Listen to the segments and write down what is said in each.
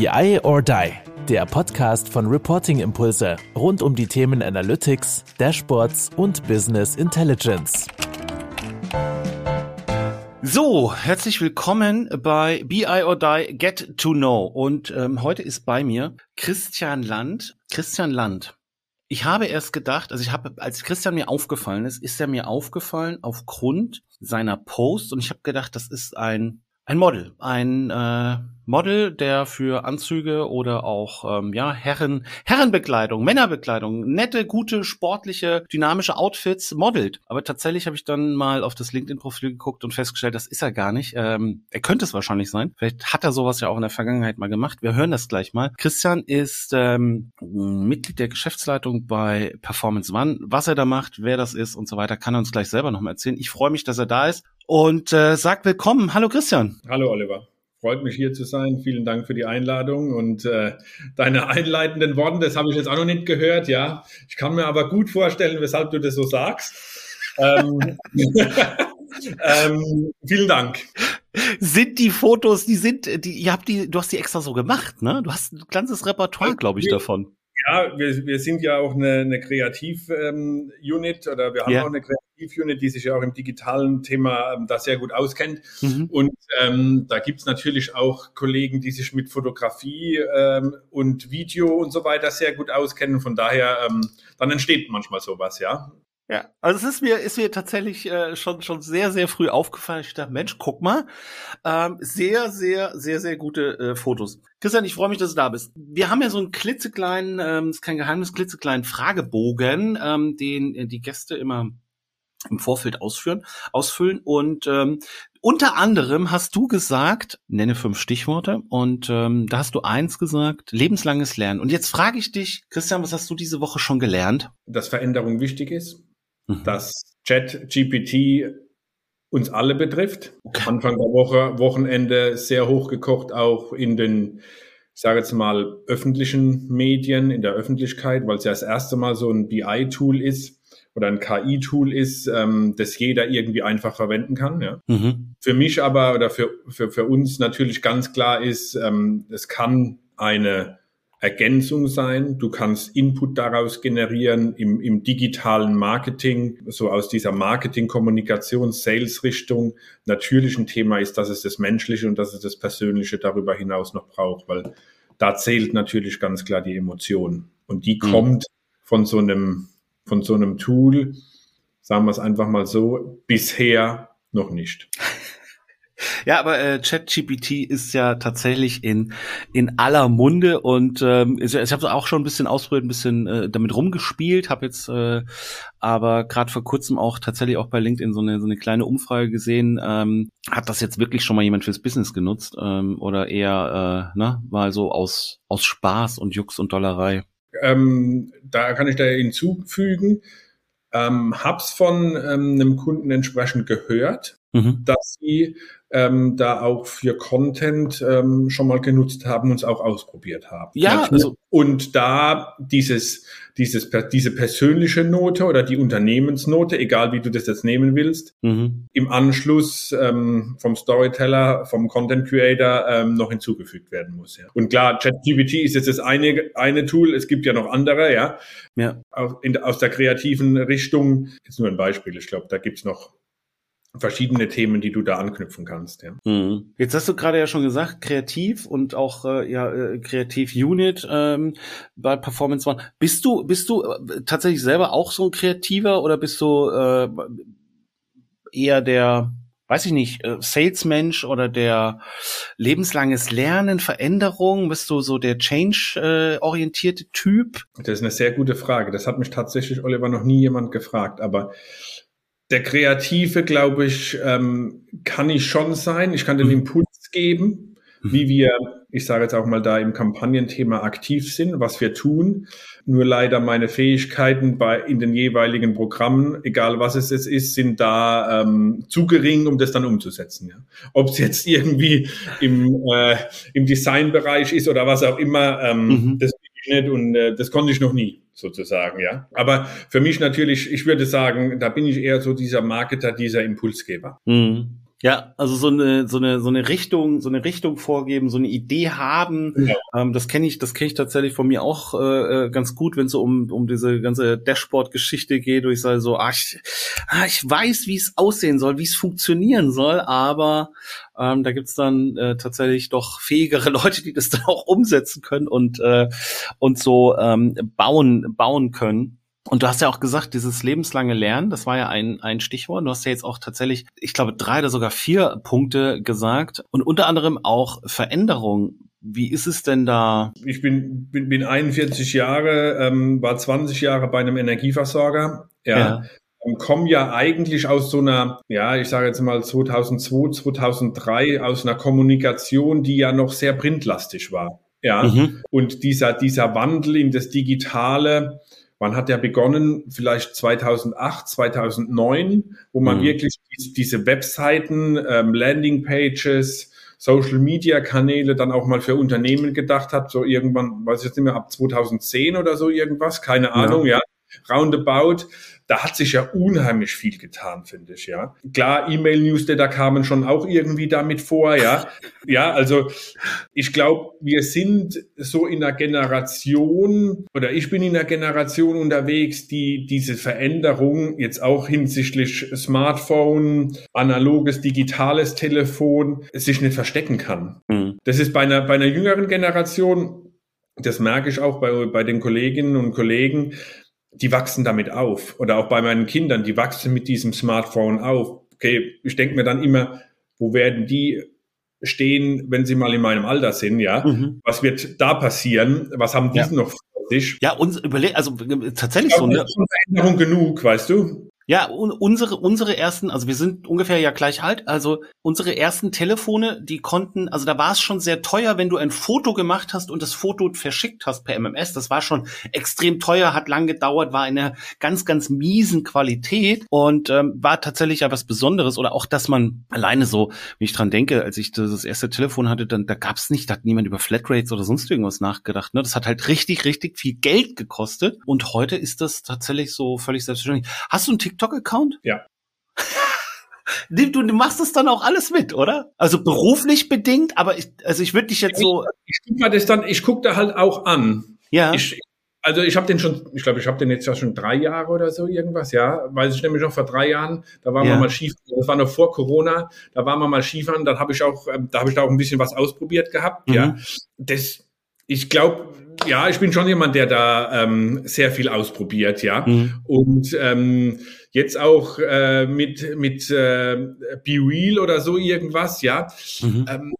BI or Die, der Podcast von Reporting Impulse rund um die Themen Analytics, Dashboards und Business Intelligence. So, herzlich willkommen bei BI or Die Get to Know. Und ähm, heute ist bei mir Christian Land. Christian Land. Ich habe erst gedacht, also ich habe, als Christian mir aufgefallen ist, ist er mir aufgefallen aufgrund seiner Post und ich habe gedacht, das ist ein ein Model, ein äh, Model, der für Anzüge oder auch ähm, ja Herren Herrenbekleidung, Männerbekleidung, nette, gute, sportliche, dynamische Outfits modelt. Aber tatsächlich habe ich dann mal auf das LinkedIn-Profil geguckt und festgestellt, das ist er gar nicht. Ähm, er könnte es wahrscheinlich sein. Vielleicht hat er sowas ja auch in der Vergangenheit mal gemacht. Wir hören das gleich mal. Christian ist ähm, Mitglied der Geschäftsleitung bei Performance One. Was er da macht, wer das ist und so weiter, kann er uns gleich selber noch mal erzählen. Ich freue mich, dass er da ist und äh, sagt willkommen. Hallo Christian. Hallo Oliver. Freut mich hier zu sein. Vielen Dank für die Einladung und äh, deine einleitenden Worte, das habe ich jetzt auch noch nicht gehört, ja. Ich kann mir aber gut vorstellen, weshalb du das so sagst. ähm, ähm, vielen Dank. Sind die Fotos, die sind, die, ihr habt die, du hast die extra so gemacht, ne? Du hast ein ganzes Repertoire, glaube ich, davon. Ja, wir, wir sind ja auch eine, eine Kreativ-Unit ähm, oder wir haben ja. auch eine Kreativ-Unit, die sich ja auch im digitalen Thema ähm, da sehr gut auskennt. Mhm. Und ähm, da gibt's natürlich auch Kollegen, die sich mit Fotografie ähm, und Video und so weiter sehr gut auskennen. Von daher, ähm, dann entsteht manchmal sowas, ja. Ja, also es ist mir, ist mir tatsächlich äh, schon, schon sehr, sehr früh aufgefallen. Ich dachte, Mensch, guck mal, ähm, sehr, sehr, sehr, sehr gute äh, Fotos. Christian, ich freue mich, dass du da bist. Wir haben ja so einen klitzekleinen, ähm, ist kein Geheimnis, klitzekleinen Fragebogen, ähm, den äh, die Gäste immer im Vorfeld ausführen, ausfüllen. Und ähm, unter anderem hast du gesagt, nenne fünf Stichworte, und ähm, da hast du eins gesagt, lebenslanges Lernen. Und jetzt frage ich dich, Christian, was hast du diese Woche schon gelernt? Dass Veränderung wichtig ist mhm. dass ChatGPT uns alle betrifft. Okay. Anfang der Woche, Wochenende sehr hochgekocht, auch in den, ich sage jetzt mal, öffentlichen Medien, in der Öffentlichkeit, weil es ja das erste Mal so ein BI-Tool ist oder ein KI-Tool ist, ähm, das jeder irgendwie einfach verwenden kann. Ja. Mhm. Für mich aber oder für, für, für uns natürlich ganz klar ist, ähm, es kann eine Ergänzung sein. Du kannst Input daraus generieren im, im digitalen Marketing, so aus dieser Marketing-Kommunikation, Sales-Richtung. Natürlich ein Thema ist, dass es das Menschliche und dass es das Persönliche darüber hinaus noch braucht, weil da zählt natürlich ganz klar die Emotion. Und die mhm. kommt von so einem, von so einem Tool, sagen wir es einfach mal so, bisher noch nicht. Ja, aber äh, ChatGPT ist ja tatsächlich in in aller Munde und ähm, ich, ich habe auch schon ein bisschen ausprobiert, ein bisschen äh, damit rumgespielt, habe jetzt äh, aber gerade vor kurzem auch tatsächlich auch bei LinkedIn so eine so eine kleine Umfrage gesehen. Ähm, hat das jetzt wirklich schon mal jemand fürs Business genutzt ähm, oder eher äh, ne, mal so aus aus Spaß und Jux und Dollerei? Ähm, da kann ich da hinzufügen. Ähm, hab's von ähm, einem Kunden entsprechend gehört, mhm. dass sie ähm, da auch für Content ähm, schon mal genutzt haben und es auch ausprobiert haben. Ja, also und da dieses, dieses, diese persönliche Note oder die Unternehmensnote, egal wie du das jetzt nehmen willst, mhm. im Anschluss ähm, vom Storyteller, vom Content Creator ähm, noch hinzugefügt werden muss. Ja. Und klar, ChatGPT ist jetzt das eine, eine Tool, es gibt ja noch andere, ja. ja. Aus, in, aus der kreativen Richtung, jetzt nur ein Beispiel, ich glaube, da gibt's noch verschiedene Themen, die du da anknüpfen kannst. Ja. Mhm. Jetzt hast du gerade ja schon gesagt, kreativ und auch äh, ja äh, kreativ Unit ähm, bei Performance One. Bist du bist du äh, tatsächlich selber auch so ein Kreativer oder bist du äh, eher der weiß ich nicht, äh, Salesmensch oder der lebenslanges Lernen, Veränderung? Bist du so der Change-orientierte Typ? Das ist eine sehr gute Frage. Das hat mich tatsächlich, Oliver, noch nie jemand gefragt. Aber der Kreative, glaube ich, ähm, kann ich schon sein. Ich kann den mhm. Impuls geben, mhm. wie wir, ich sage jetzt auch mal da im Kampagnenthema aktiv sind, was wir tun. Nur leider meine Fähigkeiten bei in den jeweiligen Programmen, egal was es jetzt ist, sind da ähm, zu gering, um das dann umzusetzen. Ja. Ob es jetzt irgendwie im, äh, im Designbereich ist oder was auch immer, ähm, mhm. das nicht und äh, das konnte ich noch nie sozusagen, ja. Aber für mich natürlich, ich würde sagen, da bin ich eher so dieser Marketer, dieser Impulsgeber. Mhm. Ja, also so eine so eine so eine Richtung, so eine Richtung vorgeben, so eine Idee haben. Ja. Ähm, das kenne ich, das kenne ich tatsächlich von mir auch äh, äh ganz gut, wenn es so um um diese ganze Dashboard-Geschichte geht. Wo ich sage so, ach, ich, ah, ich weiß, wie es aussehen soll, wie es funktionieren soll, aber ähm, da gibt's dann äh, tatsächlich doch fähigere Leute, die das dann auch umsetzen können und äh, und so ähm, bauen bauen können. Und du hast ja auch gesagt, dieses lebenslange Lernen, das war ja ein, ein Stichwort. Du hast ja jetzt auch tatsächlich, ich glaube, drei oder sogar vier Punkte gesagt und unter anderem auch Veränderung. Wie ist es denn da? Ich bin, bin, bin 41 Jahre, ähm, war 20 Jahre bei einem Energieversorger. Ja. ja. Ähm, komme ja eigentlich aus so einer, ja, ich sage jetzt mal 2002, 2003, aus einer Kommunikation, die ja noch sehr printlastig war. Ja. Mhm. Und dieser, dieser Wandel in das Digitale, man hat ja begonnen, vielleicht 2008, 2009, wo man mhm. wirklich diese Webseiten, ähm, Landingpages, Social Media Kanäle dann auch mal für Unternehmen gedacht hat, so irgendwann, weiß ich jetzt nicht mehr, ab 2010 oder so irgendwas, keine Ahnung, ja, ja. Roundabout da hat sich ja unheimlich viel getan, finde ich, ja. Klar, E-Mail-Newsletter kamen schon auch irgendwie damit vor, ja. Ja, also ich glaube, wir sind so in einer Generation oder ich bin in einer Generation unterwegs, die diese Veränderung jetzt auch hinsichtlich Smartphone, analoges, digitales Telefon sich nicht verstecken kann. Mhm. Das ist bei einer, bei einer jüngeren Generation, das merke ich auch bei, bei den Kolleginnen und Kollegen, die wachsen damit auf. Oder auch bei meinen Kindern, die wachsen mit diesem Smartphone auf. Okay, ich denke mir dann immer, wo werden die stehen, wenn sie mal in meinem Alter sind, ja? Mhm. Was wird da passieren? Was haben die ja. noch vor sich? Ja, uns überlegt, also tatsächlich so, ne? Veränderung genug, weißt du? Ja, un unsere, unsere ersten, also wir sind ungefähr ja gleich alt, also unsere ersten Telefone, die konnten, also da war es schon sehr teuer, wenn du ein Foto gemacht hast und das Foto verschickt hast per MMS. Das war schon extrem teuer, hat lang gedauert, war in einer ganz, ganz miesen Qualität und ähm, war tatsächlich ja was Besonderes. Oder auch, dass man alleine so, wenn ich dran denke, als ich das erste Telefon hatte, dann da gab's nicht, da hat niemand über Flatrates oder sonst irgendwas nachgedacht. Ne? Das hat halt richtig, richtig viel Geld gekostet. Und heute ist das tatsächlich so völlig selbstverständlich. Hast du einen TikTok TikTok-Account? Ja. Du, du machst es dann auch alles mit, oder? Also beruflich bedingt, aber ich, also ich würde dich jetzt so. Ich, ich guck mal das dann, ich guck da halt auch an. Ja. Ich, also ich habe den schon, ich glaube, ich habe den jetzt ja schon drei Jahre oder so irgendwas, ja. Weiß ich nämlich noch vor drei Jahren, da waren ja. wir mal Skifahren, das war noch vor Corona, da waren wir mal Skifahren, dann habe ich auch, ähm, da habe ich da auch ein bisschen was ausprobiert gehabt, mhm. ja. Das, ich glaube, ja, ich bin schon jemand, der da ähm, sehr viel ausprobiert, ja. Mhm. Und ähm, jetzt auch äh, mit, mit äh, Be Real oder so irgendwas, ja. Mhm. Ähm,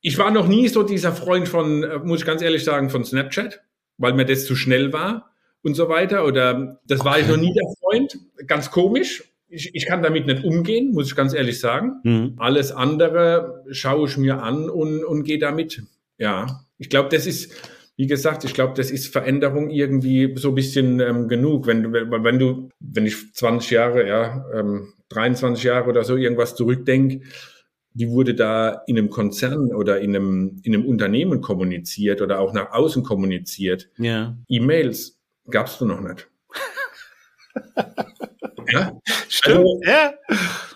ich war noch nie so dieser Freund von, äh, muss ich ganz ehrlich sagen, von Snapchat, weil mir das zu schnell war und so weiter. Oder das war ich noch nie der Freund. Ganz komisch. Ich, ich kann damit nicht umgehen, muss ich ganz ehrlich sagen. Mhm. Alles andere schaue ich mir an und, und gehe damit. Ja, ich glaube, das ist, wie gesagt, ich glaube, das ist Veränderung irgendwie so ein bisschen ähm, genug. Wenn du, wenn du, wenn ich 20 Jahre, ja, ähm, 23 Jahre oder so irgendwas zurückdenke, wie wurde da in einem Konzern oder in einem, in einem Unternehmen kommuniziert oder auch nach außen kommuniziert? Ja. E-Mails gab's du noch nicht. ja? Stimmt, also, ja.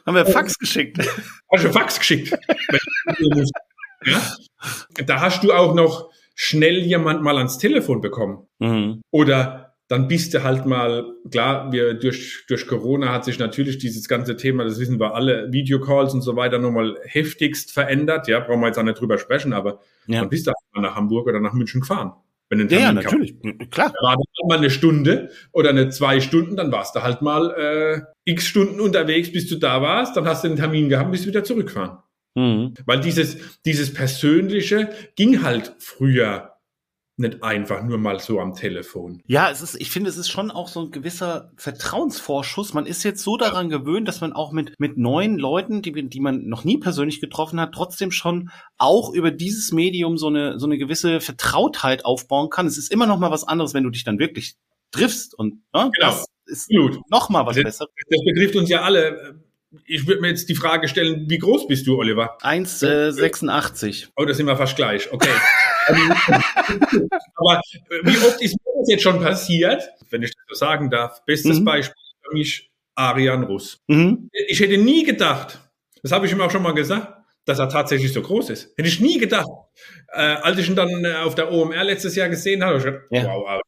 Haben wir Fax geschickt. Hast du Fax geschickt? ja? Da hast du auch noch schnell jemand mal ans Telefon bekommen. Mhm. Oder dann bist du halt mal, klar, wir durch, durch Corona hat sich natürlich dieses ganze Thema, das wissen wir alle, Videocalls und so weiter nochmal heftigst verändert. Ja, brauchen wir jetzt auch nicht drüber sprechen, aber ja. dann bist du halt mal nach Hamburg oder nach München gefahren. Wenn ja, ja, natürlich, klar. Da war dann mal eine Stunde oder eine zwei Stunden, dann warst du halt mal äh, x Stunden unterwegs, bis du da warst, dann hast du den Termin gehabt, bist du wieder zurückgefahren. Mhm. Weil dieses, dieses Persönliche ging halt früher nicht einfach nur mal so am Telefon. Ja, es ist, ich finde, es ist schon auch so ein gewisser Vertrauensvorschuss. Man ist jetzt so daran gewöhnt, dass man auch mit, mit neuen Leuten, die, die man noch nie persönlich getroffen hat, trotzdem schon auch über dieses Medium so eine, so eine gewisse Vertrautheit aufbauen kann. Es ist immer noch mal was anderes, wenn du dich dann wirklich triffst und ne, genau. das ist Absolut. noch mal was das, Besseres. Das betrifft uns ja alle ich würde mir jetzt die Frage stellen, wie groß bist du, Oliver? 1,86. Äh, oh, da sind wir fast gleich. Okay. Aber äh, wie oft ist mir das jetzt schon passiert, wenn ich das so sagen darf? Bestes mhm. Beispiel für mich, Arian Russ. Mhm. Ich hätte nie gedacht, Das habe ich ihm auch schon mal gesagt, dass er tatsächlich so groß ist. Hätte ich nie gedacht. Äh, als ich ihn dann äh, auf der OMR letztes Jahr gesehen habe, habe ich gedacht, ja. wow,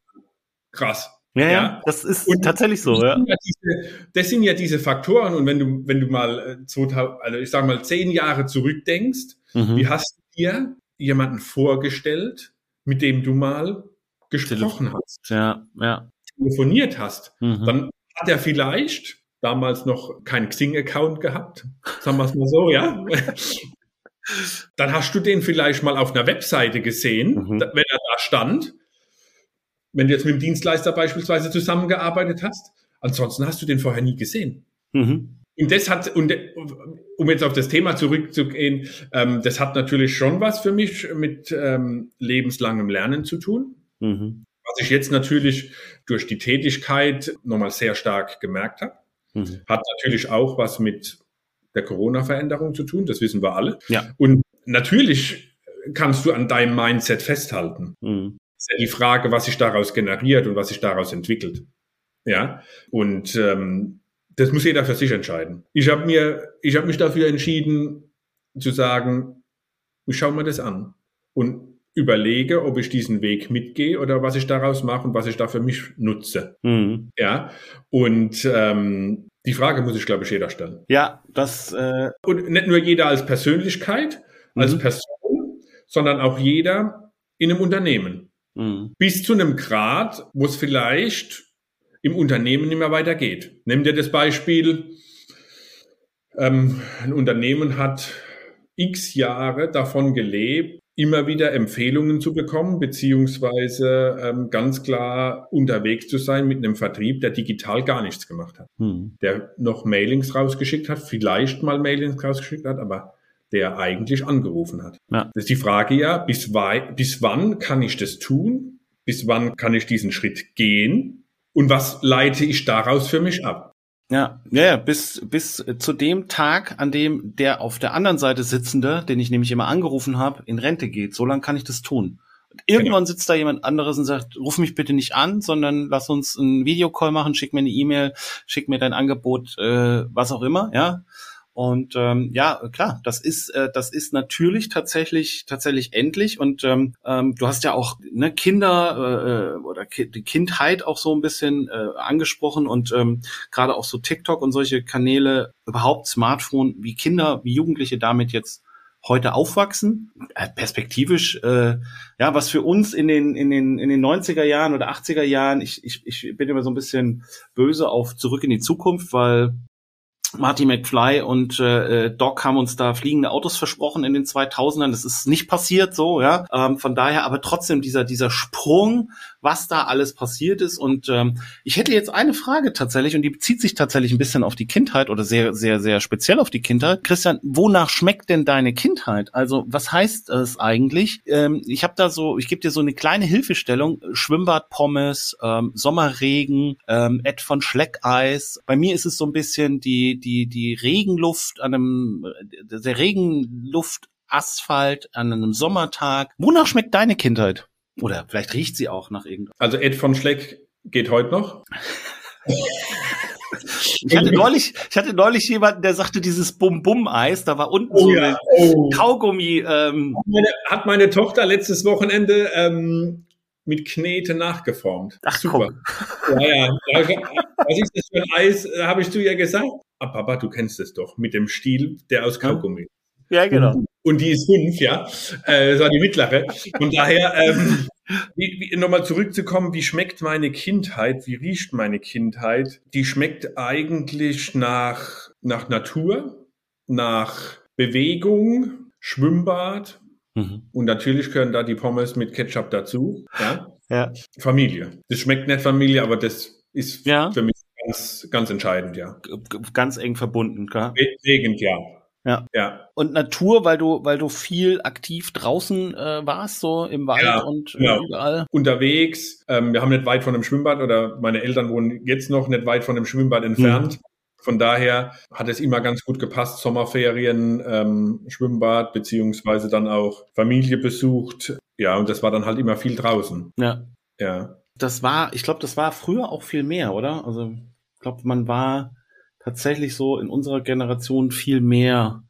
krass. Ja, ja, das ist und tatsächlich so. Ja. ja diese, das sind ja diese Faktoren. Und wenn du, wenn du mal, 2000, äh, also ich sage mal, zehn Jahre zurückdenkst, mhm. wie hast du dir jemanden vorgestellt, mit dem du mal gesprochen hast? Ja, ja. Telefoniert hast. Mhm. Dann hat er vielleicht damals noch keinen Xing-Account gehabt, sagen wir es mal so, ja. Dann hast du den vielleicht mal auf einer Webseite gesehen, mhm. wenn er da stand wenn du jetzt mit dem Dienstleister beispielsweise zusammengearbeitet hast. Ansonsten hast du den vorher nie gesehen. Mhm. Und das hat, und um jetzt auf das Thema zurückzugehen, ähm, das hat natürlich schon was für mich mit ähm, lebenslangem Lernen zu tun. Mhm. Was ich jetzt natürlich durch die Tätigkeit nochmal sehr stark gemerkt habe. Mhm. Hat natürlich auch was mit der Corona-Veränderung zu tun, das wissen wir alle. Ja. Und natürlich kannst du an deinem Mindset festhalten. Mhm ist ja die Frage, was sich daraus generiert und was sich daraus entwickelt. Ja, und ähm, das muss jeder für sich entscheiden. Ich habe mir, ich habe mich dafür entschieden zu sagen, ich schaue mir das an und überlege, ob ich diesen Weg mitgehe oder was ich daraus mache und was ich da für mich nutze. Mhm. Ja, und ähm, die Frage muss ich, glaube ich, jeder stellen. Ja, das äh und nicht nur jeder als Persönlichkeit, als mhm. Person, sondern auch jeder in einem Unternehmen. Mhm. Bis zu einem Grad, wo es vielleicht im Unternehmen nicht mehr weitergeht. Nimm dir das Beispiel, ähm, ein Unternehmen hat x Jahre davon gelebt, immer wieder Empfehlungen zu bekommen, beziehungsweise ähm, ganz klar unterwegs zu sein mit einem Vertrieb, der digital gar nichts gemacht hat. Hm. Der noch Mailings rausgeschickt hat, vielleicht mal Mailings rausgeschickt hat, aber der eigentlich angerufen hat. Ja. Das ist die Frage ja, bis, bis wann kann ich das tun? Bis wann kann ich diesen Schritt gehen? Und was leite ich daraus für mich ab? Ja, ja, bis, bis zu dem Tag, an dem der auf der anderen Seite sitzende, den ich nämlich immer angerufen habe, in Rente geht. So lange kann ich das tun. Und irgendwann genau. sitzt da jemand anderes und sagt, ruf mich bitte nicht an, sondern lass uns einen Videocall machen, schick mir eine E-Mail, schick mir dein Angebot, äh, was auch immer, ja. Und ähm, ja, klar, das ist äh, das ist natürlich tatsächlich tatsächlich endlich. Und ähm, ähm, du hast ja auch ne, Kinder äh, äh oder ki die Kindheit auch so ein bisschen äh, angesprochen und ähm, gerade auch so TikTok und solche Kanäle, überhaupt Smartphone, wie Kinder, wie Jugendliche damit jetzt heute aufwachsen, äh, perspektivisch, äh, ja, was für uns in den, in den, in den 90er Jahren oder 80er Jahren, ich, ich, ich bin immer so ein bisschen böse auf zurück in die Zukunft, weil Marty McFly und äh, Doc haben uns da fliegende Autos versprochen in den 2000ern. Das ist nicht passiert so, ja. Ähm, von daher aber trotzdem dieser dieser Sprung, was da alles passiert ist. Und ähm, ich hätte jetzt eine Frage tatsächlich und die bezieht sich tatsächlich ein bisschen auf die Kindheit oder sehr sehr sehr speziell auf die Kindheit. Christian, wonach schmeckt denn deine Kindheit? Also was heißt es eigentlich? Ähm, ich habe da so, ich gebe dir so eine kleine Hilfestellung: Schwimmbadpommes, ähm, Sommerregen, ähm, Ed von Schleckeis. Bei mir ist es so ein bisschen die die, die Regenluft an einem, der Regenluft Asphalt an einem Sommertag. Wonach schmeckt deine Kindheit? Oder vielleicht riecht sie auch nach irgendwas. Also Ed von Schleck geht heute noch. Ich hatte neulich, ich hatte neulich jemanden, der sagte, dieses Bum-Bum-Eis, da war unten oh, so ja. oh. Kaugummi. Ähm. Hat, meine, hat meine Tochter letztes Wochenende ähm, mit Knete nachgeformt. Ach, super. Guck. Ja, ja. Was ist das für ein Eis, habe ich zu ihr gesagt? Ah, Papa, du kennst es doch, mit dem Stiel, der aus Kaugummi. Ja, genau. Und die ist fünf, ja. Äh, das war die mittlere. Von daher, ähm, wie, wie, nochmal zurückzukommen, wie schmeckt meine Kindheit, wie riecht meine Kindheit? Die schmeckt eigentlich nach, nach Natur, nach Bewegung, Schwimmbad, Mhm. Und natürlich gehören da die Pommes mit Ketchup dazu. Ja? ja. Familie. Das schmeckt nicht Familie, aber das ist ja. für mich ganz, ganz entscheidend, ja. Ganz eng verbunden, klar. Wegend, ja. Ja. ja. Und Natur, weil du, weil du viel aktiv draußen äh, warst, so im Wald ja, und ja. überall. Unterwegs. Ähm, wir haben nicht weit von einem Schwimmbad oder meine Eltern wohnen jetzt noch nicht weit von einem Schwimmbad entfernt. Mhm. Von daher hat es immer ganz gut gepasst, Sommerferien, ähm, Schwimmbad, beziehungsweise dann auch Familie besucht. Ja, und das war dann halt immer viel draußen. Ja. Ja. Das war, ich glaube, das war früher auch viel mehr, oder? Also, ich glaube, man war tatsächlich so in unserer Generation viel mehr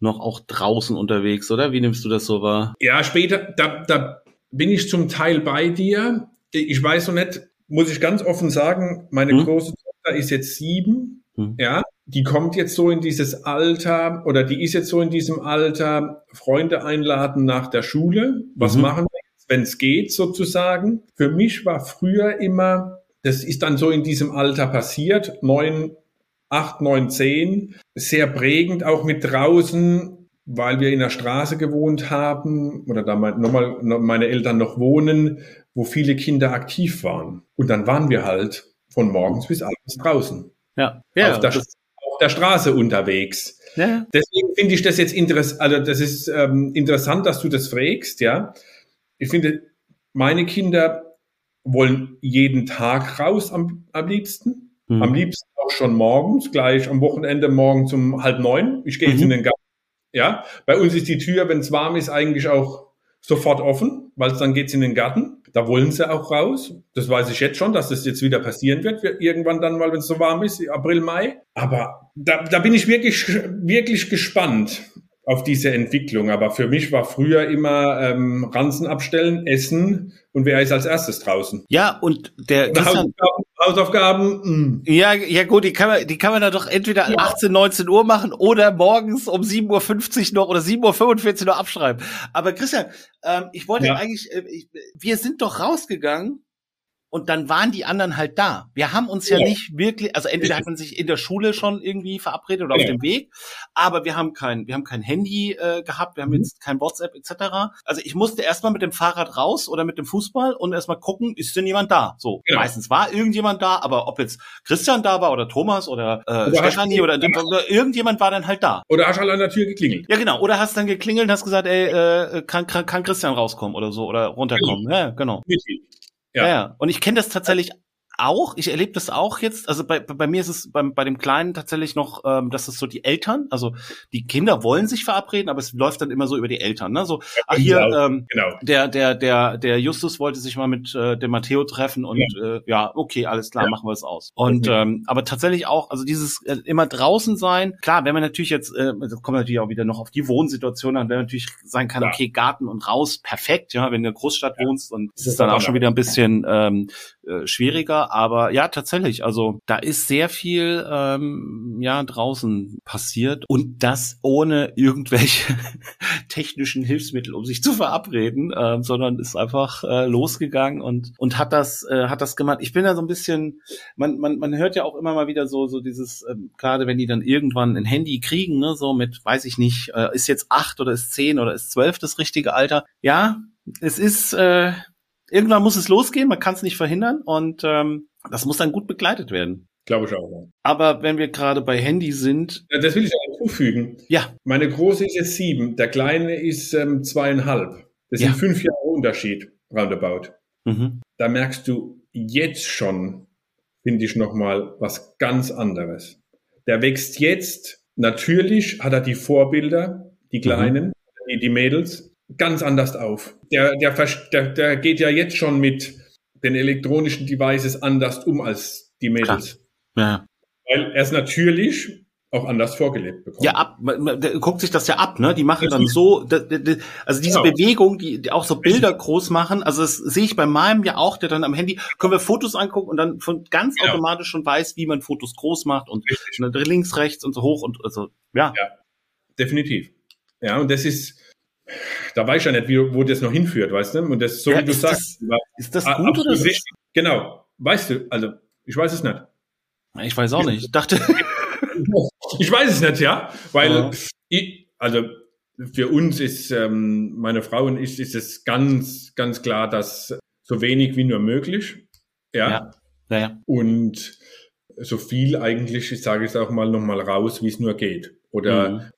noch auch draußen unterwegs, oder? Wie nimmst du das so wahr? Ja, später, da, da bin ich zum Teil bei dir. Ich weiß noch nicht, muss ich ganz offen sagen, meine hm. große Tochter ist jetzt sieben. Hm. Ja, die kommt jetzt so in dieses Alter oder die ist jetzt so in diesem Alter, Freunde einladen nach der Schule. Was mhm. machen wir jetzt, wenn es geht, sozusagen? Für mich war früher immer, das ist dann so in diesem Alter passiert, neun, acht, neun, zehn, sehr prägend, auch mit draußen, weil wir in der Straße gewohnt haben oder da nochmal meine Eltern noch wohnen, wo viele Kinder aktiv waren. Und dann waren wir halt von morgens bis abends draußen. Ja, ja auf, der, auf der Straße unterwegs. Ja. Deswegen finde ich das jetzt interessant, also das ist ähm, interessant, dass du das fragst, ja. Ich finde, meine Kinder wollen jeden Tag raus am, am liebsten. Mhm. Am liebsten auch schon morgens, gleich am Wochenende morgens um halb neun. Ich gehe jetzt mhm. in den Garten. Ja, bei uns ist die Tür, wenn es warm ist, eigentlich auch sofort offen, weil dann geht's in den Garten. Da wollen sie auch raus. Das weiß ich jetzt schon, dass das jetzt wieder passieren wird, irgendwann dann mal, wenn es so warm ist, April, Mai. Aber da, da bin ich wirklich, wirklich gespannt auf diese Entwicklung. Aber für mich war früher immer ähm, Ranzen abstellen, essen und wer ist als erstes draußen. Ja, und der Hausaufgaben, Hausaufgaben mh. Mm. Ja, ja gut, die kann man, die kann man da doch entweder ja. 18, 19 Uhr machen oder morgens um 7.50 Uhr noch oder 7.45 Uhr noch abschreiben. Aber Christian, ähm, ich wollte ja. eigentlich, äh, ich, wir sind doch rausgegangen und dann waren die anderen halt da. Wir haben uns ja, ja nicht wirklich, also entweder hat man sich in der Schule schon irgendwie verabredet oder ja. auf dem Weg, aber wir haben kein, wir haben kein Handy äh, gehabt, wir haben mhm. jetzt kein WhatsApp etc. Also ich musste erstmal mit dem Fahrrad raus oder mit dem Fußball und erstmal gucken, ist denn jemand da? So, genau. meistens war irgendjemand da, aber ob jetzt Christian da war oder Thomas oder, äh, oder Stefanie oder, oder, irgendjemand war dann halt da. Oder hast du an der Tür geklingelt? Ja genau, oder hast dann geklingelt und hast gesagt, ey, äh, kann, kann, kann Christian rauskommen oder so oder runterkommen. Genau. Ja, genau. Ja. ja. Und ich kenne das tatsächlich auch, ich erlebe das auch jetzt, also bei, bei mir ist es beim, bei dem Kleinen tatsächlich noch, ähm, dass es so die Eltern, also die Kinder wollen sich verabreden, aber es läuft dann immer so über die Eltern, ne? So, ach hier, genau, ähm, genau. der, der, der, der Justus wollte sich mal mit äh, dem Matteo treffen und ja, äh, ja okay, alles klar, ja. machen wir es aus. Und mhm. ähm, aber tatsächlich auch, also dieses äh, immer draußen sein, klar, wenn man natürlich jetzt, äh, das kommt natürlich auch wieder noch auf die Wohnsituation an, wenn man natürlich sein kann, ja. okay, Garten und raus, perfekt, ja, wenn du in der Großstadt wohnst und es ist dann auch schon wieder ein bisschen ähm, äh, schwieriger aber ja, tatsächlich, also da ist sehr viel ähm, ja draußen passiert und das ohne irgendwelche technischen Hilfsmittel, um sich zu verabreden, äh, sondern ist einfach äh, losgegangen und und hat das äh, hat das gemacht. Ich bin da so ein bisschen, man man man hört ja auch immer mal wieder so so dieses ähm, gerade wenn die dann irgendwann ein Handy kriegen, ne, so mit weiß ich nicht, äh, ist jetzt acht oder ist zehn oder ist zwölf das richtige Alter? Ja, es ist äh, irgendwann muss es losgehen, man kann es nicht verhindern und ähm, das muss dann gut begleitet werden. Glaube ich auch. Ja. Aber wenn wir gerade bei Handy sind. Ja, das will ich auch hinzufügen. Ja. Meine große ist jetzt sieben, der kleine ist ähm, zweieinhalb. Das ja. sind fünf Jahre Unterschied, roundabout. Mhm. Da merkst du jetzt schon, finde ich, nochmal was ganz anderes. Der wächst jetzt, natürlich hat er die Vorbilder, die mhm. Kleinen, mhm. die, die Mädels, ganz anders auf. Der, der, der, der geht ja jetzt schon mit den elektronischen Devices anders um als die Mädels. Ja. Weil er es natürlich auch anders vorgelebt bekommt. Ja, ab, der guckt sich das ja ab, ne? Die machen dann so, also diese genau. Bewegung, die, die auch so Bilder groß machen, also das sehe ich bei meinem ja auch, der dann am Handy, können wir Fotos angucken und dann von ganz genau. automatisch schon weiß, wie man Fotos groß macht und Richtig. links, rechts und so hoch und also, ja. Ja, definitiv. Ja, und das ist, da weiß ich ja nicht, wie, wo das noch hinführt, weißt du? Und das, so ja, wie du sagst. Das, ist das gut oder ist richtig? Genau. Weißt du, also, ich weiß es nicht. Ich weiß auch nicht. Ich dachte. ich weiß es nicht, ja. Weil, ja. Ich, also, für uns ist, ähm, meine Frau und ich, ist es ganz, ganz klar, dass so wenig wie nur möglich. Ja. ja. Naja. Und so viel eigentlich, ich sage es auch mal, nochmal raus, wie es nur geht. Oder mhm.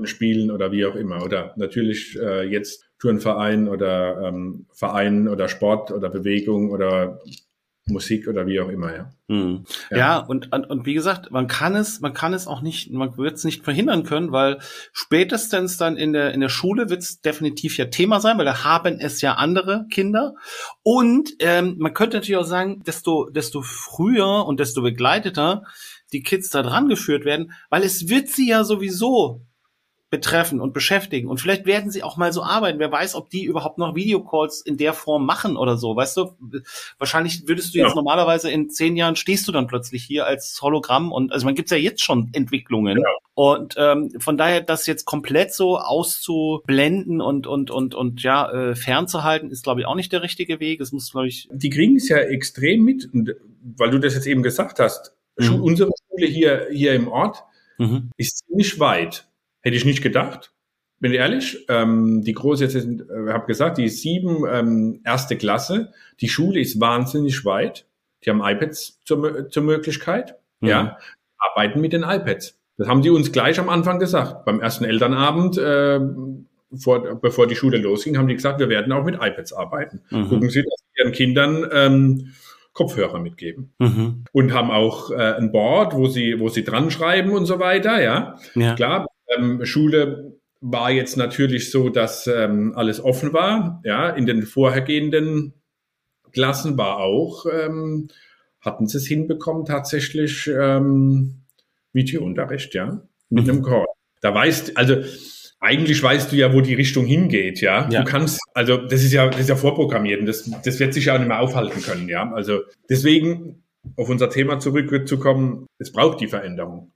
Freunden spielen oder wie auch immer. Oder natürlich äh, jetzt Turnverein oder ähm, Verein oder Sport oder Bewegung oder Musik oder wie auch immer, ja. Hm. Ja, ja und, und, und wie gesagt, man kann es, man kann es auch nicht, man wird es nicht verhindern können, weil spätestens dann in der, in der Schule wird es definitiv ja Thema sein, weil da haben es ja andere Kinder. Und ähm, man könnte natürlich auch sagen, desto, desto früher und desto begleiteter die Kids da dran geführt werden, weil es wird sie ja sowieso betreffen und beschäftigen. Und vielleicht werden sie auch mal so arbeiten. Wer weiß, ob die überhaupt noch Videocalls in der Form machen oder so. Weißt du, wahrscheinlich würdest du jetzt ja. normalerweise in zehn Jahren stehst du dann plötzlich hier als Hologramm und also man gibt's ja jetzt schon Entwicklungen. Ja. Und ähm, von daher, das jetzt komplett so auszublenden und und und und ja äh, fernzuhalten, ist glaube ich auch nicht der richtige Weg. Es muss glaube ich. Die kriegen es ja extrem mit, und, weil du das jetzt eben gesagt hast. Mhm. Unsere Schule hier hier im Ort mhm. ist ziemlich weit. Hätte ich nicht gedacht. Bin ehrlich, ähm, die große jetzt, äh, habe gesagt, die sieben ähm, erste Klasse. Die Schule ist wahnsinnig weit. Die haben iPads zur, zur Möglichkeit. Mhm. Ja, arbeiten mit den iPads. Das haben die uns gleich am Anfang gesagt. Beim ersten Elternabend, äh, vor, bevor die Schule losging, haben die gesagt, wir werden auch mit iPads arbeiten. Mhm. Gucken Sie, dass Sie Ihren Kindern ähm, Kopfhörer mitgeben. Mhm. Und haben auch äh, ein Board, wo sie, wo sie dran schreiben und so weiter, ja. ja. Klar, ähm, Schule war jetzt natürlich so, dass ähm, alles offen war. Ja, in den vorhergehenden Klassen war auch, ähm, hatten sie es hinbekommen, tatsächlich ähm, Videounterricht, ja, mit mhm. einem Call. Da weißt, also eigentlich weißt du ja, wo die Richtung hingeht, ja? ja. Du kannst, also das ist ja, das ist ja vorprogrammiert und das, das wird sich ja auch nicht mehr aufhalten können, ja. Also deswegen auf unser Thema zurückzukommen, es braucht die Veränderung.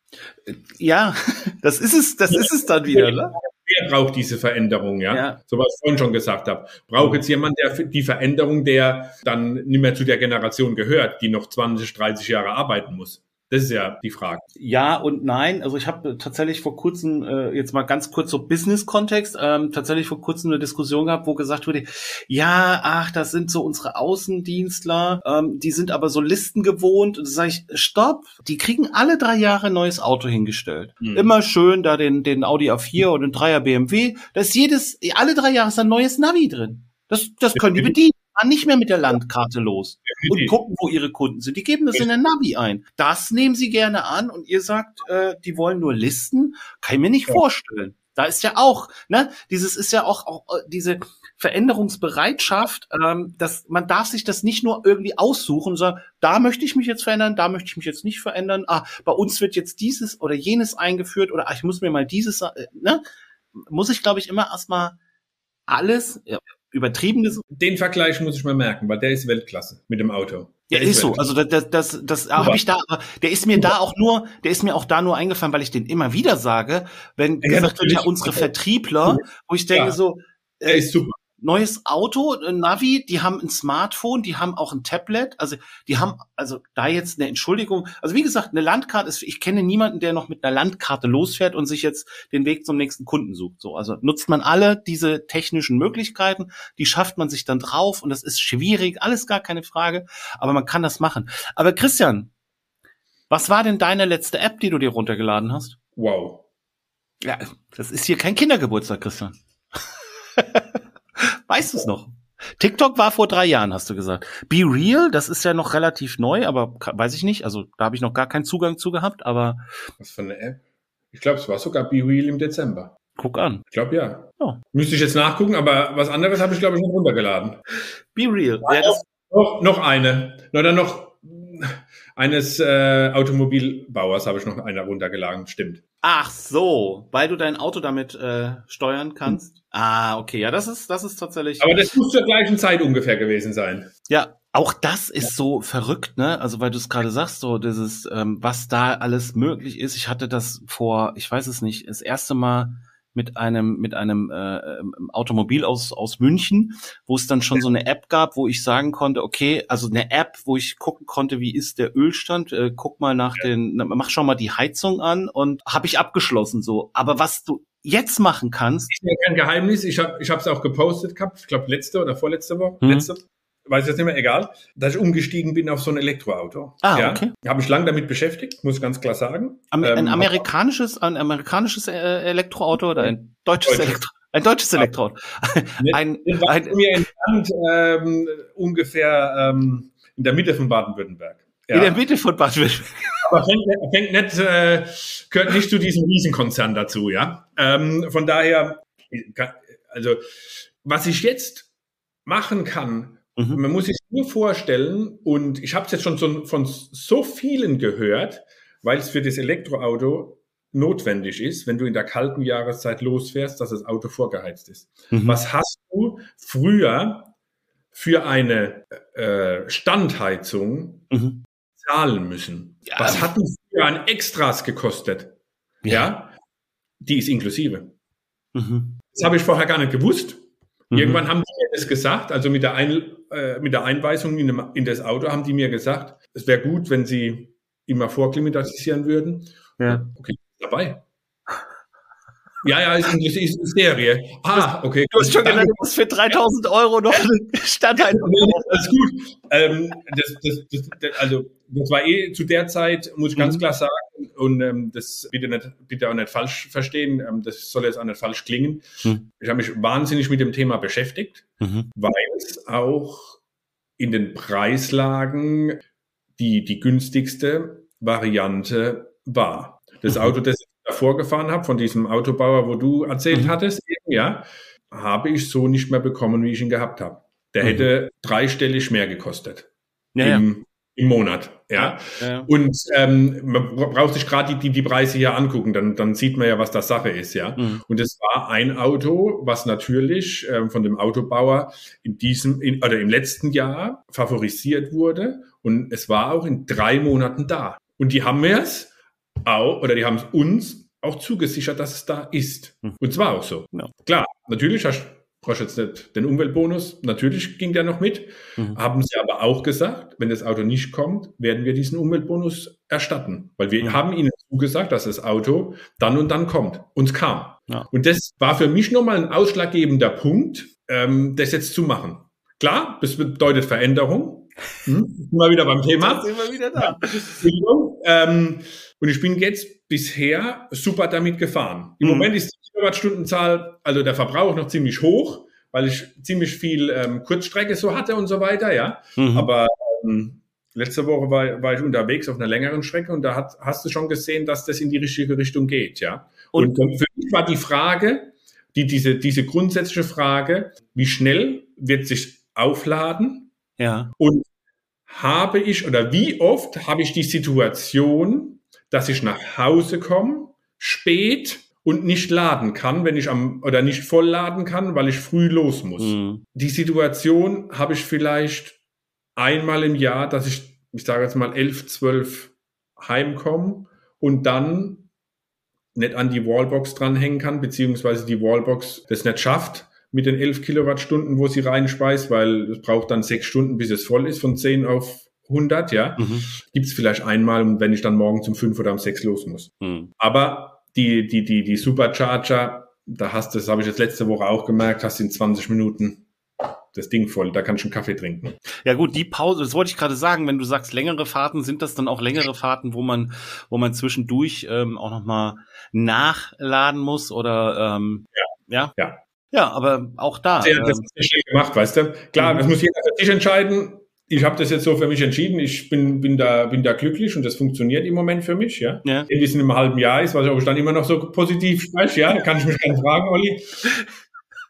Ja, das ist es, das ist es dann wieder, ne? Wer braucht diese Veränderung, ja? ja. So was ich vorhin schon gesagt habe. Braucht jetzt jemand, der die Veränderung, der dann nicht mehr zu der Generation gehört, die noch 20, 30 Jahre arbeiten muss. Das ist ja die Frage. Ja und nein. Also ich habe tatsächlich vor kurzem, äh, jetzt mal ganz kurz so Business-Kontext, ähm, tatsächlich vor kurzem eine Diskussion gehabt, wo gesagt wurde, ja, ach, das sind so unsere Außendienstler, ähm, die sind aber so Listen gewohnt. Und da sage ich, stopp, die kriegen alle drei Jahre ein neues Auto hingestellt. Mhm. Immer schön da den, den Audi A4 und den Dreier BMW. Da ist jedes, alle drei Jahre ist ein neues Navi drin. Das, das können die bedienen fahren nicht mehr mit der Landkarte los und gucken, wo ihre Kunden sind. Die geben das in der Navi ein. Das nehmen sie gerne an und ihr sagt, äh, die wollen nur Listen. Kann ich mir nicht vorstellen. Da ist ja auch, ne, dieses ist ja auch, auch äh, diese Veränderungsbereitschaft, ähm, dass man darf sich das nicht nur irgendwie aussuchen, sondern da möchte ich mich jetzt verändern, da möchte ich mich jetzt nicht verändern. Ah, bei uns wird jetzt dieses oder jenes eingeführt oder ach, ich muss mir mal dieses, äh, ne, muss ich glaube ich immer erstmal alles, ja, übertriebenes. Den Vergleich muss ich mal merken, weil der ist Weltklasse mit dem Auto. Der ja, ist, ist so. Also das, das, das, habe ich da, der ist mir da auch nur, der ist mir auch da nur eingefallen, weil ich den immer wieder sage, wenn ja, gesagt wird, ja unsere Vertriebler, wo ich denke ja. so, äh, er ist super neues Auto, ein Navi, die haben ein Smartphone, die haben auch ein Tablet, also die haben, also da jetzt eine Entschuldigung, also wie gesagt, eine Landkarte ist, ich kenne niemanden, der noch mit einer Landkarte losfährt und sich jetzt den Weg zum nächsten Kunden sucht. So, also nutzt man alle diese technischen Möglichkeiten, die schafft man sich dann drauf und das ist schwierig, alles gar keine Frage, aber man kann das machen. Aber Christian, was war denn deine letzte App, die du dir runtergeladen hast? Wow. Ja, das ist hier kein Kindergeburtstag, Christian. Weißt du es noch? TikTok war vor drei Jahren, hast du gesagt. Be Real, das ist ja noch relativ neu, aber weiß ich nicht. Also da habe ich noch gar keinen Zugang zu gehabt, aber. Was für eine App? Ich glaube, es war sogar Be Real im Dezember. Guck an. Ich glaube ja. Oh. Müsste ich jetzt nachgucken, aber was anderes habe ich, glaube ich, noch runtergeladen. Be Real. Ja, noch, noch eine. Oder noch eines äh, Automobilbauers habe ich noch eine runtergeladen, stimmt. Ach so, weil du dein Auto damit äh, steuern kannst. Hm. Ah, okay, ja, das ist das ist tatsächlich. Aber das muss zur gleichen Zeit ungefähr gewesen sein. Ja, auch das ist ja. so verrückt, ne? Also weil du es gerade sagst, so dieses, ähm, was da alles möglich ist. Ich hatte das vor, ich weiß es nicht, das erste Mal mit einem mit einem äh, ähm, Automobil aus aus München, wo es dann schon so eine App gab, wo ich sagen konnte, okay, also eine App, wo ich gucken konnte, wie ist der Ölstand, äh, guck mal nach ja. den, mach schon mal die Heizung an und habe ich abgeschlossen so. Aber was du jetzt machen kannst, ist mir kein Geheimnis. Ich habe ich habe es auch gepostet gehabt, ich glaube letzte oder vorletzte Woche, mhm. letzte weiß jetzt nicht mehr, egal, dass ich umgestiegen bin auf so ein Elektroauto. Ah, ja, okay. Habe ich lange damit beschäftigt, muss ganz klar sagen. Am, ein ähm, amerikanisches, ein amerikanisches äh, Elektroauto oder ein deutsches Deutsch. Elektro? Ein deutsches Elektroauto. ein, ein, mir entfernt ähm, ungefähr ähm, in der Mitte von Baden-Württemberg. Ja. In der Mitte von Baden-Württemberg. Aber fängt, fängt nicht, äh, gehört nicht zu diesem Riesenkonzern dazu, ja. Ähm, von daher, also was ich jetzt machen kann, Mhm. Man muss sich nur vorstellen, und ich habe es jetzt schon so, von so vielen gehört, weil es für das Elektroauto notwendig ist, wenn du in der kalten Jahreszeit losfährst, dass das Auto vorgeheizt ist. Mhm. Was hast du früher für eine äh, Standheizung mhm. zahlen müssen? Ja. Was hat du früher an Extras gekostet? Ja. ja? Die ist inklusive. Mhm. Das habe ich vorher gar nicht gewusst. Mhm. Irgendwann haben die mir das gesagt, also mit der, Ein, äh, mit der Einweisung in, dem, in das Auto haben die mir gesagt, es wäre gut, wenn sie immer vorklimatisieren würden. Ja. Okay, dabei. Ja, ja, ist, ist, ist eine Serie. Ah, okay. Du hast schon gedacht, du musst für 3000 Euro noch eine Stadtteilung Alles gut. Ähm, das, das, das, also, das war eh zu der Zeit, muss ich ganz mhm. klar sagen, und ähm, das bitte, nicht, bitte auch nicht falsch verstehen, ähm, das soll jetzt auch nicht falsch klingen. Mhm. Ich habe mich wahnsinnig mit dem Thema beschäftigt, mhm. weil es auch in den Preislagen die, die günstigste Variante war. Das mhm. Auto, das ich davor gefahren habe, von diesem Autobauer, wo du erzählt mhm. hattest, eben, ja, habe ich so nicht mehr bekommen, wie ich ihn gehabt habe. Der mhm. hätte dreistellig mehr gekostet. Ja, im, ja. Im Monat. Ja. ja. Und ähm, man braucht sich gerade die, die, die Preise hier angucken, dann, dann sieht man ja, was das Sache ist, ja. Mhm. Und es war ein Auto, was natürlich ähm, von dem Autobauer in diesem in, oder im letzten Jahr favorisiert wurde. Und es war auch in drei Monaten da. Und die haben mir es auch, oder die haben es uns auch zugesichert, dass es da ist. Mhm. Und zwar auch so. Ja. Klar, natürlich hast du jetzt nicht den Umweltbonus, natürlich ging der noch mit, mhm. haben sie aber auch gesagt, wenn das Auto nicht kommt, werden wir diesen Umweltbonus erstatten, weil wir mhm. haben ihnen zugesagt, dass das Auto dann und dann kommt. Und es kam. Ja. Und das war für mich nochmal ein ausschlaggebender Punkt, ähm, das jetzt zu machen. Klar, das bedeutet Veränderung. Hm? Immer wieder beim Thema. wir wieder da. Ähm, und ich bin jetzt bisher super damit gefahren. Im mhm. Moment ist die Kilowattstundenzahl, also der Verbrauch noch ziemlich hoch, weil ich ziemlich viel ähm, Kurzstrecke so hatte und so weiter, ja. Mhm. Aber ähm, letzte Woche war, war ich unterwegs auf einer längeren Strecke und da hat, hast du schon gesehen, dass das in die richtige Richtung geht, ja. Und, und für mich war die Frage, die, diese, diese grundsätzliche Frage, wie schnell wird sich aufladen? Ja. Und habe ich oder wie oft habe ich die Situation, dass ich nach Hause komme, spät und nicht laden kann, wenn ich am oder nicht voll laden kann, weil ich früh los muss. Mhm. Die Situation habe ich vielleicht einmal im Jahr, dass ich, ich sage jetzt mal elf, zwölf heimkomme und dann nicht an die Wallbox dranhängen kann, beziehungsweise die Wallbox das nicht schafft mit den elf Kilowattstunden, wo sie reinspeist, weil es braucht dann sechs Stunden, bis es voll ist, von zehn auf 100, ja, mhm. gibt es vielleicht einmal, wenn ich dann morgen zum 5 oder um 6 los muss. Mhm. Aber die, die, die, die Supercharger, da hast du, das habe ich jetzt letzte Woche auch gemerkt, hast in 20 Minuten das Ding voll, da kannst du einen Kaffee trinken. Ja gut, die Pause, das wollte ich gerade sagen, wenn du sagst längere Fahrten, sind das dann auch längere Fahrten, wo man, wo man zwischendurch ähm, auch nochmal nachladen muss oder ähm, ja. ja. Ja. Ja, aber auch da. Sehr, das ähm, ist sehr schön gemacht, weißt du. Klar, mhm. das muss jeder für sich entscheiden ich habe das jetzt so für mich entschieden. Ich bin, bin, da, bin da glücklich und das funktioniert im Moment für mich. Ja. ja. Wie es in einem halben Jahr ist, was ob ich dann immer noch so positiv spreche, ja, kann ich mich gerne fragen, Olli.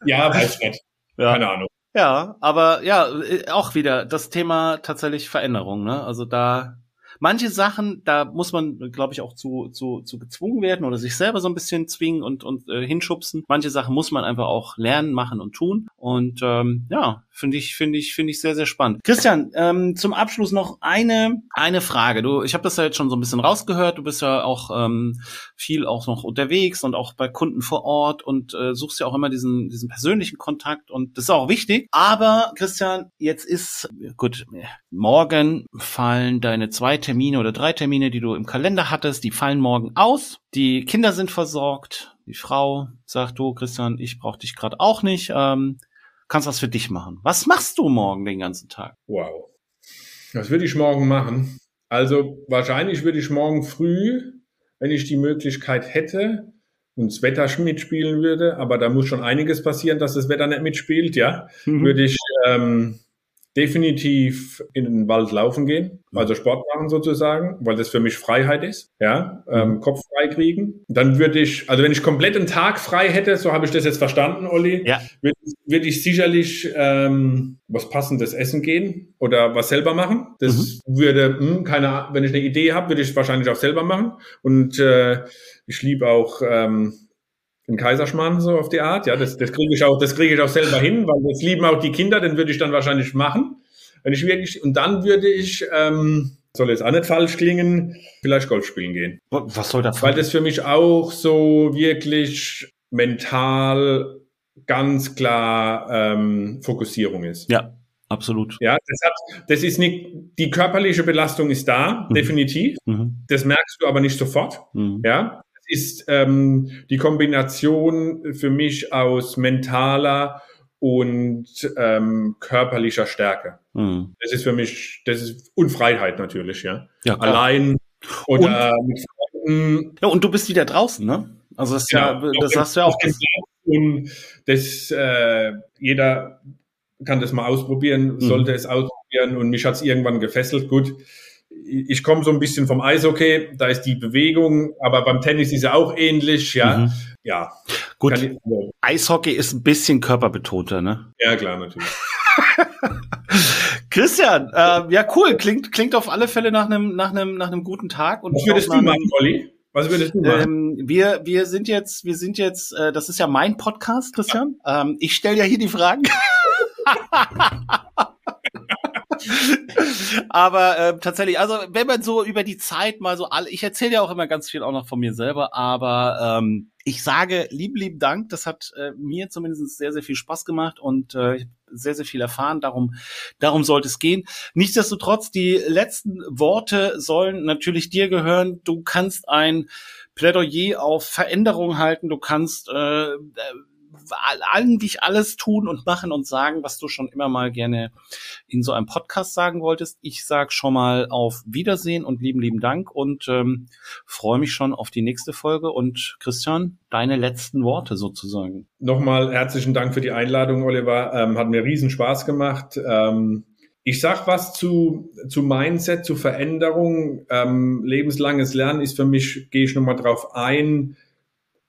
Ja, weiß nicht. Ja. Keine Ahnung. Ja, aber ja, äh, auch wieder das Thema tatsächlich Veränderung. Ne? Also da manche Sachen, da muss man, glaube ich, auch zu, zu, zu gezwungen werden oder sich selber so ein bisschen zwingen und, und äh, hinschubsen. Manche Sachen muss man einfach auch lernen, machen und tun. Und ähm, ja, finde ich, finde ich, finde ich sehr, sehr spannend. Christian, ähm, zum Abschluss noch eine, eine Frage. Du, ich habe das ja jetzt schon so ein bisschen rausgehört. Du bist ja auch ähm, viel auch noch unterwegs und auch bei Kunden vor Ort und äh, suchst ja auch immer diesen, diesen persönlichen Kontakt und das ist auch wichtig. Aber Christian, jetzt ist gut. Morgen fallen deine zwei Termine oder drei Termine, die du im Kalender hattest, die fallen morgen aus. Die Kinder sind versorgt. Die Frau sagt, du Christian, ich brauche dich gerade auch nicht. Ähm, kannst was für dich machen. Was machst du morgen den ganzen Tag? Wow. Was würde ich morgen machen? Also wahrscheinlich würde ich morgen früh, wenn ich die Möglichkeit hätte und das Wetter mitspielen würde, aber da muss schon einiges passieren, dass das Wetter nicht mitspielt, ja, mhm. würde ich ähm, definitiv in den Wald laufen gehen, also Sport machen sozusagen, weil das für mich Freiheit ist, ja, ähm, mhm. Kopf frei kriegen. Dann würde ich, also wenn ich komplett einen Tag frei hätte, so habe ich das jetzt verstanden, Olli, ja. würde würd ich sicherlich ähm, was passendes essen gehen oder was selber machen. Das mhm. würde, mh, hm, keine Ahnung, wenn ich eine Idee habe, würde ich wahrscheinlich auch selber machen. Und äh, ich liebe auch ähm, den Kaiserschmarrn so auf die Art. Ja, das, das kriege ich auch, das kriege ich auch selber hin, weil das lieben auch die Kinder, den würde ich dann wahrscheinlich machen. Wenn ich wirklich, und dann würde ich, ähm, soll jetzt auch nicht falsch klingen, vielleicht Golf spielen gehen. Was soll das? Weil das für mich auch so wirklich mental ganz klar ähm, Fokussierung ist. Ja, absolut. Ja, das, hat, das ist nicht, die körperliche Belastung ist da, mhm. definitiv. Mhm. Das merkst du aber nicht sofort. Mhm. Ja, ist ähm, die Kombination für mich aus mentaler und ähm, körperlicher Stärke. Mhm. Das ist für mich, das ist Unfreiheit natürlich, ja. ja Allein oder und, mit Freunden. Ja, und du bist wieder draußen, ne? Also das, ja, ja das hast du ja auch. Und das, äh, jeder kann das mal ausprobieren, mhm. sollte es ausprobieren und mich hat es irgendwann gefesselt. Gut, ich komme so ein bisschen vom Eishockey, da ist die Bewegung, aber beim Tennis ist ja auch ähnlich, ja. Mhm. Ja. Gut. Ich, also. Eishockey ist ein bisschen körperbetonter, ne? Ja, klar, natürlich. Christian, äh, ja cool, klingt klingt auf alle Fälle nach einem nach einem nach einem guten Tag und Was würdest du machen, Olli? Was würdest du machen? Ähm, wir wir sind jetzt wir sind jetzt äh, das ist ja mein Podcast, Christian. Ja. Ähm, ich stelle ja hier die Fragen. aber äh, tatsächlich, also wenn man so über die Zeit mal so alle, ich erzähle ja auch immer ganz viel auch noch von mir selber, aber ähm, ich sage lieben, lieben Dank. Das hat äh, mir zumindest sehr, sehr viel Spaß gemacht und äh, sehr, sehr viel erfahren. Darum, darum sollte es gehen. Nichtsdestotrotz, die letzten Worte sollen natürlich dir gehören. Du kannst ein Plädoyer auf Veränderung halten. Du kannst äh, eigentlich alles tun und machen und sagen, was du schon immer mal gerne in so einem Podcast sagen wolltest. Ich sag schon mal auf Wiedersehen und lieben, lieben Dank und ähm, freue mich schon auf die nächste Folge. Und Christian, deine letzten Worte sozusagen. Nochmal herzlichen Dank für die Einladung, Oliver. Ähm, hat mir riesen Spaß gemacht. Ähm ich sag was zu, zu Mindset, zu Veränderung. Ähm, lebenslanges Lernen ist für mich, gehe ich nochmal drauf ein,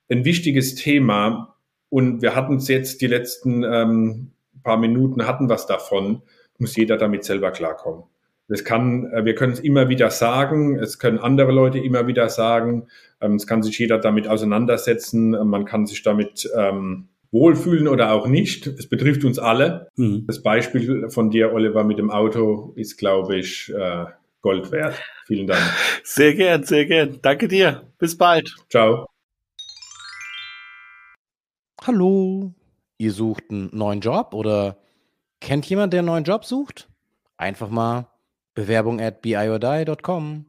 ein wichtiges Thema. Und wir hatten es jetzt die letzten ähm, paar Minuten, hatten was davon, muss jeder damit selber klarkommen. Das kann, äh, wir können es immer wieder sagen, es können andere Leute immer wieder sagen, ähm, es kann sich jeder damit auseinandersetzen, man kann sich damit ähm, wohlfühlen oder auch nicht. Es betrifft uns alle. Mhm. Das Beispiel von dir, Oliver, mit dem Auto ist, glaube ich, äh, Gold wert. Vielen Dank. Sehr gern, sehr gern. Danke dir. Bis bald. Ciao. Hallo, ihr sucht einen neuen Job oder kennt jemand, der einen neuen Job sucht? Einfach mal Bewerbung at biodie.com.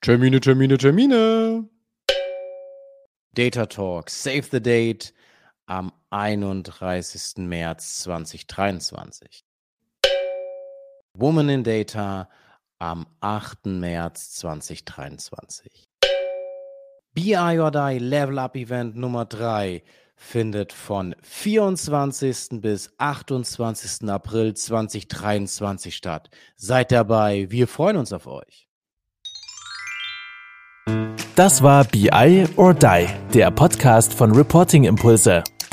Termine, Termine, Termine. Data Talk, save the date am 31. März 2023. Woman in Data am 8. März 2023. BI or Die Level Up Event Nummer 3 findet von 24. bis 28. April 2023 statt. Seid dabei, wir freuen uns auf euch. Das war BI or Die, der Podcast von Reporting Impulse.